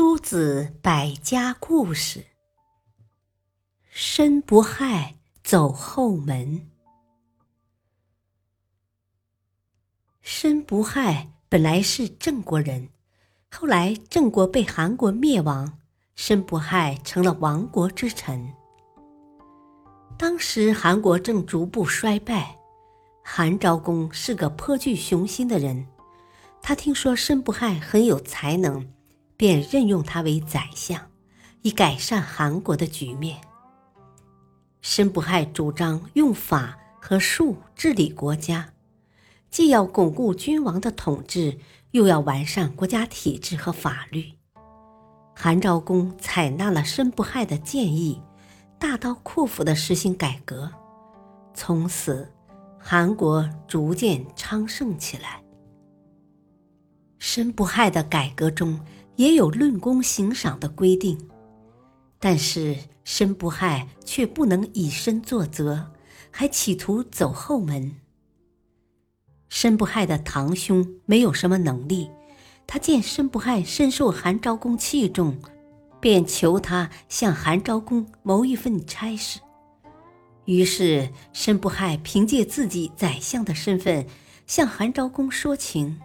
诸子百家故事：申不害走后门。申不害本来是郑国人，后来郑国被韩国灭亡，申不害成了亡国之臣。当时韩国正逐步衰败，韩昭公是个颇具雄心的人，他听说申不害很有才能。便任用他为宰相，以改善韩国的局面。申不害主张用法和术治理国家，既要巩固君王的统治，又要完善国家体制和法律。韩昭公采纳了申不害的建议，大刀阔斧地实行改革，从此韩国逐渐昌盛起来。申不害的改革中。也有论功行赏的规定，但是申不害却不能以身作则，还企图走后门。申不害的堂兄没有什么能力，他见申不害深受韩昭公器重，便求他向韩昭公谋一份差事。于是申不害凭借自己宰相的身份向韩昭公说情，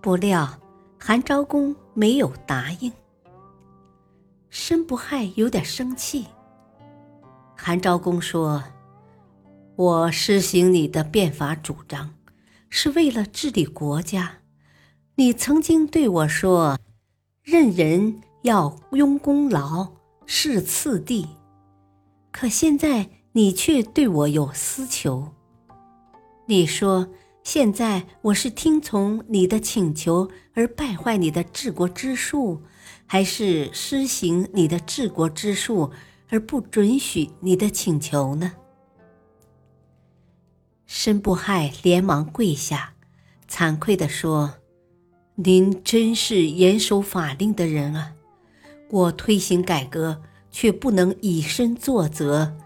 不料。韩昭公没有答应，申不害有点生气。韩昭公说：“我施行你的变法主张，是为了治理国家。你曾经对我说，任人要拥功劳，是次第。可现在你却对我有私求。你说。”现在我是听从你的请求而败坏你的治国之术，还是施行你的治国之术而不准许你的请求呢？申不害连忙跪下，惭愧地说：“您真是严守法令的人啊！我推行改革却不能以身作则，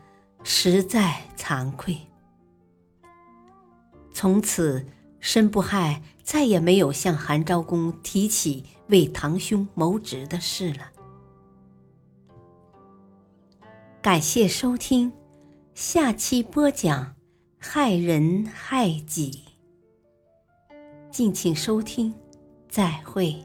实在惭愧。”从此，申不害再也没有向韩昭公提起为堂兄谋职的事了。感谢收听，下期播讲害人害己。敬请收听，再会。